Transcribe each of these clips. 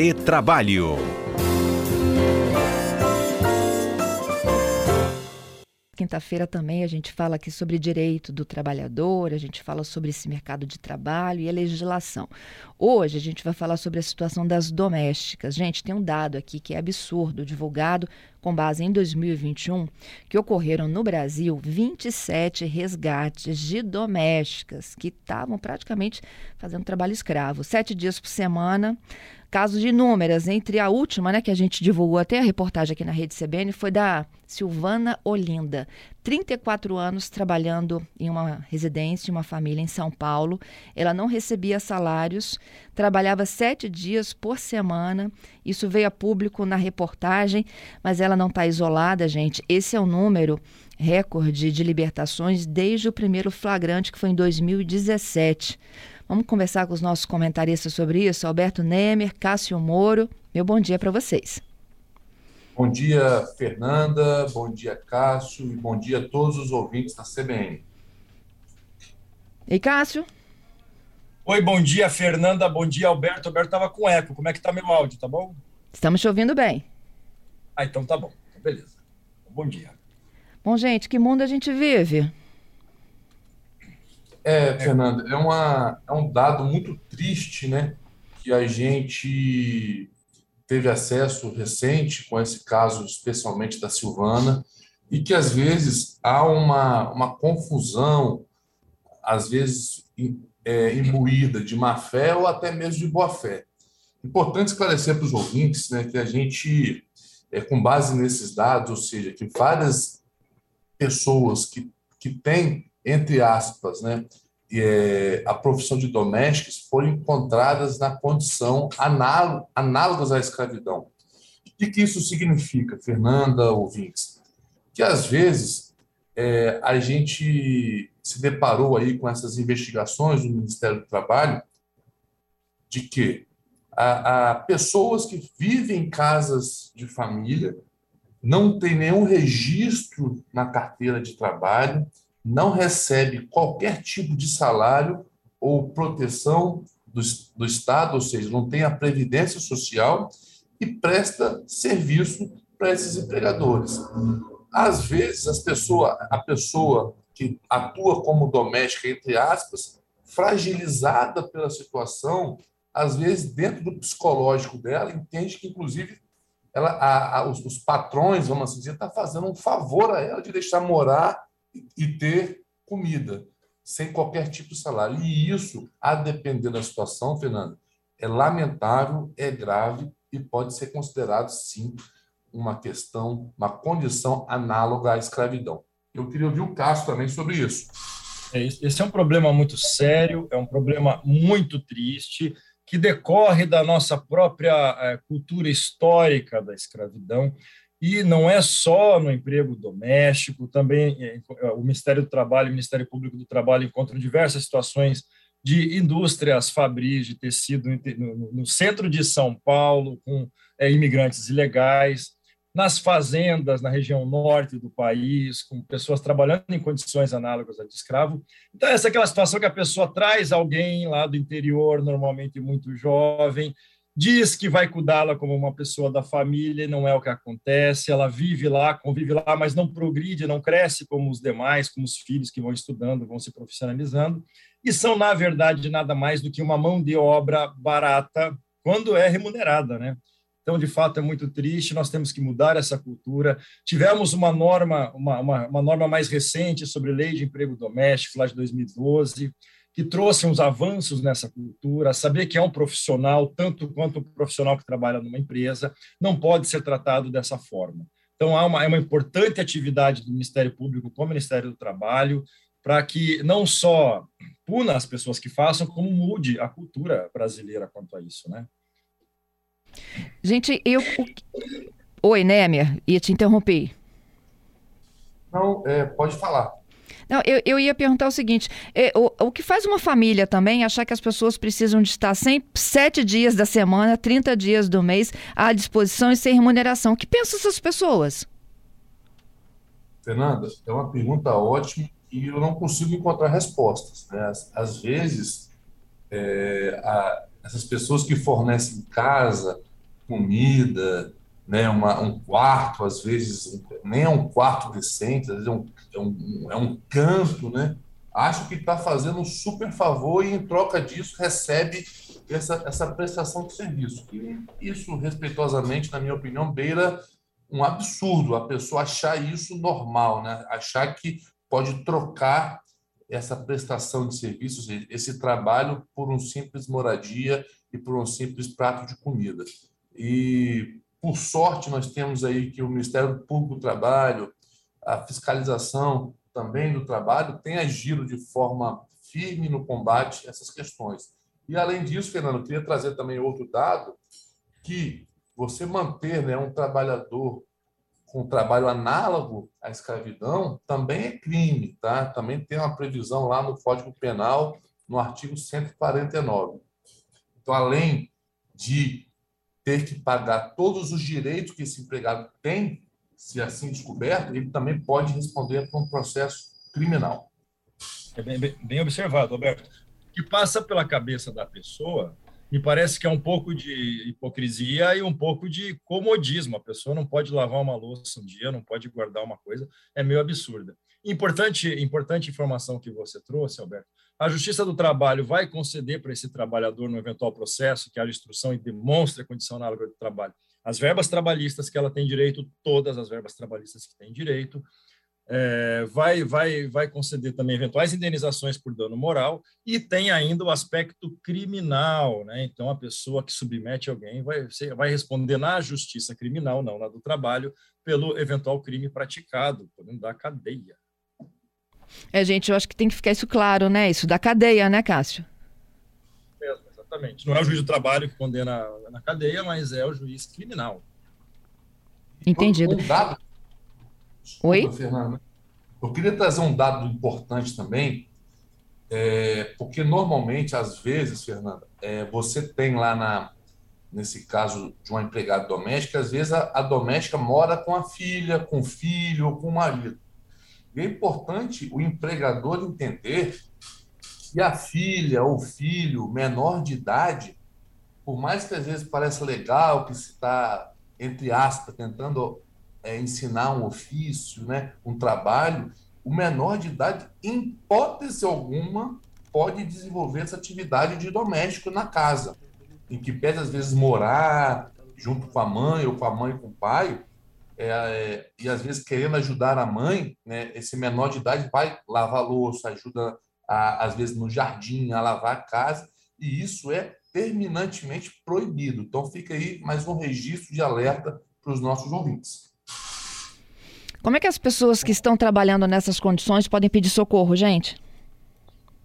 Retrabalho. Quinta-feira também a gente fala aqui sobre direito do trabalhador, a gente fala sobre esse mercado de trabalho e a legislação. Hoje a gente vai falar sobre a situação das domésticas. Gente, tem um dado aqui que é absurdo, divulgado com base em 2021, que ocorreram no Brasil 27 resgates de domésticas que estavam praticamente fazendo trabalho escravo, sete dias por semana. Casos de entre a última, né, que a gente divulgou até a reportagem aqui na Rede CBN, foi da Silvana Olinda, 34 anos trabalhando em uma residência, uma família em São Paulo. Ela não recebia salários, trabalhava sete dias por semana. Isso veio a público na reportagem, mas ela não está isolada, gente. Esse é o número recorde de libertações desde o primeiro flagrante, que foi em 2017. Vamos conversar com os nossos comentaristas sobre isso, Alberto Nemer, Cássio Moro. Meu bom dia para vocês. Bom dia, Fernanda, bom dia, Cássio, e bom dia a todos os ouvintes da CBN. E Cássio? Oi, bom dia, Fernanda, bom dia, Alberto. Alberto estava com eco, como é que tá meu áudio, tá bom? Estamos te ouvindo bem. Ah, então tá bom, beleza. Bom dia. Bom, gente, que mundo a gente vive? É, Fernanda, é, uma, é um dado muito triste, né? Que a gente teve acesso recente com esse caso, especialmente da Silvana, e que às vezes há uma, uma confusão, às vezes é, imbuída de má fé ou até mesmo de boa fé. Importante esclarecer para os ouvintes né, que a gente, é, com base nesses dados, ou seja, que várias pessoas que, que têm, entre aspas, né, é, a profissão de domésticos foram encontradas na condição análogas à escravidão. O que, que isso significa, Fernanda, ouvintes? Que às vezes é, a gente se deparou aí com essas investigações do Ministério do Trabalho de que a, a pessoas que vivem em casas de família não tem nenhum registro na carteira de trabalho, não recebe qualquer tipo de salário ou proteção do, do Estado, ou seja, não tem a previdência social e presta serviço para esses empregadores. Às vezes, as pessoa, a pessoa que atua como doméstica, entre aspas, fragilizada pela situação, às vezes, dentro do psicológico dela, entende que, inclusive, ela, a, a, os, os, patrões, vamos assim dizer, estão tá fazendo um favor a ela de deixar morar e ter comida, sem qualquer tipo de salário. E isso, a depender da situação, Fernando, é lamentável, é grave e pode ser considerado, sim, uma questão, uma condição análoga à escravidão. Eu queria ouvir o Cássio também sobre isso. É, esse é um problema muito sério, é um problema muito triste, que decorre da nossa própria é, cultura histórica da escravidão. E não é só no emprego doméstico, também é, é, o Ministério do Trabalho o Ministério Público do Trabalho encontram diversas situações de indústrias fabris de tecido no centro de São Paulo, com é, imigrantes ilegais, nas fazendas na região norte do país, com pessoas trabalhando em condições análogas a de escravo. Então, essa é aquela situação que a pessoa traz alguém lá do interior, normalmente muito jovem, diz que vai cuidá-la como uma pessoa da família, e não é o que acontece. Ela vive lá, convive lá, mas não progride, não cresce como os demais, como os filhos que vão estudando, vão se profissionalizando, e são, na verdade, nada mais do que uma mão de obra barata quando é remunerada, né? Então, de fato, é muito triste. Nós temos que mudar essa cultura. Tivemos uma norma, uma, uma, uma norma mais recente sobre lei de emprego doméstico, lá de 2012 que trouxe uns avanços nessa cultura, saber que é um profissional, tanto quanto um profissional que trabalha numa empresa, não pode ser tratado dessa forma. Então, há uma, é uma importante atividade do Ministério Público com o Ministério do Trabalho para que não só puna as pessoas que façam, como mude a cultura brasileira quanto a isso, né? Gente, eu... Oi, Némer, ia te interromper. Não, é, pode falar. Não, eu, eu ia perguntar o seguinte: é, o, o que faz uma família também achar que as pessoas precisam de estar sempre sete dias da semana, 30 dias do mês à disposição e sem remuneração? O que pensam essas pessoas? Fernanda, é uma pergunta ótima e eu não consigo encontrar respostas. Né? Às, às vezes, é, a, essas pessoas que fornecem casa comida, né, uma, um quarto, às vezes nem é um quarto decente, às vezes é um, é um, é um canto, né? Acho que está fazendo um super favor e, em troca disso, recebe essa, essa prestação de serviço. E isso, respeitosamente, na minha opinião, beira um absurdo a pessoa achar isso normal, né? achar que pode trocar essa prestação de serviços, esse trabalho, por um simples moradia e por um simples prato de comida. E, por sorte, nós temos aí que o Ministério Público do Trabalho, a fiscalização também do trabalho, tem agido de forma firme no combate a essas questões. E, além disso, Fernando, queria trazer também outro dado, que você manter né, um trabalhador com trabalho análogo à escravidão também é crime, tá? Também tem uma previsão lá no Código Penal, no artigo 149. Então, além de ter que pagar todos os direitos que esse empregado tem, se assim descoberto, ele também pode responder por um processo criminal. É bem, bem, bem observado, Roberto. O que passa pela cabeça da pessoa me parece que é um pouco de hipocrisia e um pouco de comodismo. A pessoa não pode lavar uma louça um dia, não pode guardar uma coisa, é meio absurda. Importante, importante informação que você trouxe, Alberto. A Justiça do Trabalho vai conceder para esse trabalhador, no eventual processo, que haja instrução e demonstre a condição análoga de trabalho, as verbas trabalhistas que ela tem direito, todas as verbas trabalhistas que tem direito, é, vai, vai, vai conceder também eventuais indenizações por dano moral e tem ainda o aspecto criminal, né? Então a pessoa que submete alguém vai, vai responder na justiça criminal, não na do trabalho, pelo eventual crime praticado, podendo dar cadeia. É, gente, eu acho que tem que ficar isso claro, né? Isso da cadeia, né, Cássio? Mesmo, exatamente. Não é o juiz do trabalho que condena na cadeia, mas é o juiz criminal. Entendido. Um dado Oi? Fernanda. Eu queria trazer um dado importante também, é, porque normalmente, às vezes, Fernanda, é, você tem lá na, nesse caso de uma empregada doméstica, às vezes a, a doméstica mora com a filha, com o filho ou com o marido. E é importante o empregador entender que a filha ou filho menor de idade, por mais que às vezes pareça legal que se está, entre aspas, tentando é, ensinar um ofício, né, um trabalho, o menor de idade, em hipótese alguma, pode desenvolver essa atividade de doméstico na casa, em que pede às vezes morar junto com a mãe ou com a mãe com o pai, é, e às vezes querendo ajudar a mãe, né, esse menor de idade vai lavar louça, ajuda a, às vezes no jardim a lavar a casa, e isso é terminantemente proibido. Então fica aí mais um registro de alerta para os nossos ouvintes. Como é que as pessoas que estão trabalhando nessas condições podem pedir socorro, gente?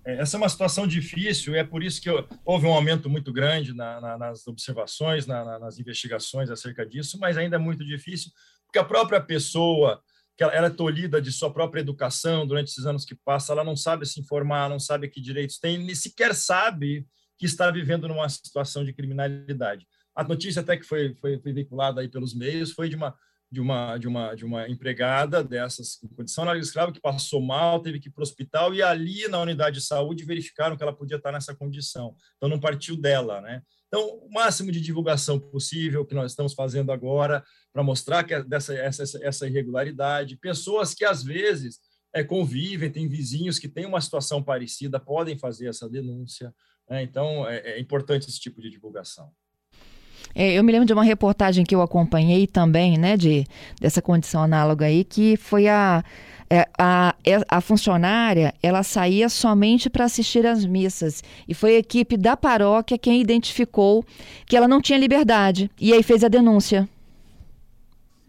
É, essa é uma situação difícil, e é por isso que houve um aumento muito grande na, na, nas observações, na, nas investigações acerca disso, mas ainda é muito difícil, porque a própria pessoa, que ela, ela, é tolhida de sua própria educação durante esses anos que passa, ela não sabe se informar, não sabe que direitos tem, nem sequer sabe que está vivendo numa situação de criminalidade. A notícia até que foi, foi veiculada aí pelos meios foi de uma de uma, de uma, de uma empregada dessas em condição de escravo que passou mal, teve que ir para o hospital e ali na unidade de saúde verificaram que ela podia estar nessa condição. Então não partiu dela, né? Então o máximo de divulgação possível que nós estamos fazendo agora para mostrar que é dessa essa, essa irregularidade, pessoas que às vezes é, convivem, têm vizinhos que têm uma situação parecida, podem fazer essa denúncia. Né? Então é, é importante esse tipo de divulgação. É, eu me lembro de uma reportagem que eu acompanhei também, né, de, dessa condição análoga aí, que foi a, é, a, é, a funcionária, ela saía somente para assistir às missas. E foi a equipe da paróquia quem identificou que ela não tinha liberdade. E aí fez a denúncia.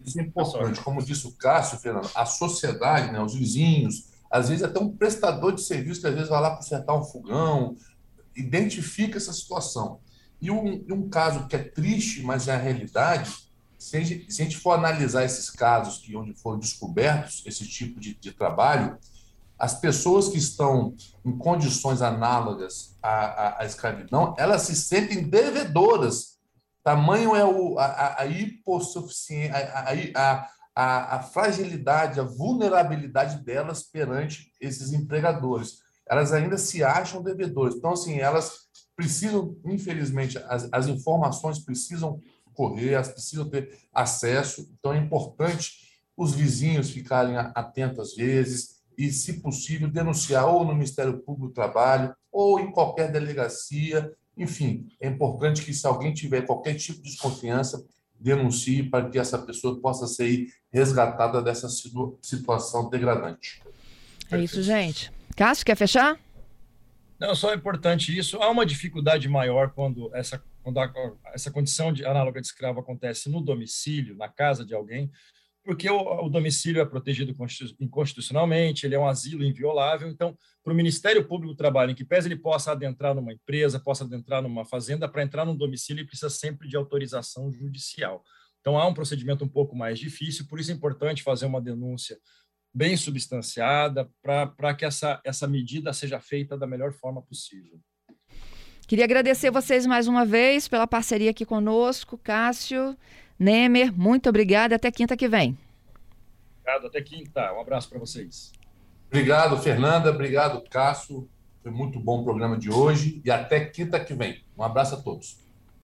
Isso é importante. Como disse o Cássio, Fernando, a sociedade, né, os vizinhos, às vezes até um prestador de serviço que às vezes vai lá consertar um fogão, identifica essa situação. E um, um caso que é triste, mas é a realidade, se a, gente, se a gente for analisar esses casos que onde foram descobertos esse tipo de, de trabalho, as pessoas que estão em condições análogas à, à, à, escravidão, elas se sentem devedoras. Tamanho é o, a, a hipossuficiência, a, a, a, fragilidade, a vulnerabilidade delas perante esses empregadores. Elas ainda se acham devedoras. Então, assim, elas precisam, infelizmente, as, as informações precisam correr, elas precisam ter acesso. Então, é importante os vizinhos ficarem atentos às vezes e, se possível, denunciar ou no Ministério Público do Trabalho ou em qualquer delegacia. Enfim, é importante que, se alguém tiver qualquer tipo de desconfiança, denuncie para que essa pessoa possa ser resgatada dessa situação degradante. É isso, gente. Cássio, quer fechar? Não, só é importante isso. Há uma dificuldade maior quando essa, quando a, essa condição de análoga de escravo acontece no domicílio, na casa de alguém, porque o, o domicílio é protegido inconstitucionalmente, ele é um asilo inviolável. Então, para o Ministério Público do Trabalho, em que pese ele possa adentrar numa empresa, possa adentrar numa fazenda, para entrar num domicílio, ele precisa sempre de autorização judicial. Então, há um procedimento um pouco mais difícil, por isso é importante fazer uma denúncia bem substanciada para que essa, essa medida seja feita da melhor forma possível. Queria agradecer vocês mais uma vez pela parceria aqui conosco, Cássio. Nemer, muito obrigada. Até quinta que vem. Obrigado, até quinta. Um abraço para vocês. Obrigado, Fernanda. Obrigado, Cássio. Foi muito bom o programa de hoje. E até quinta que vem. Um abraço a todos.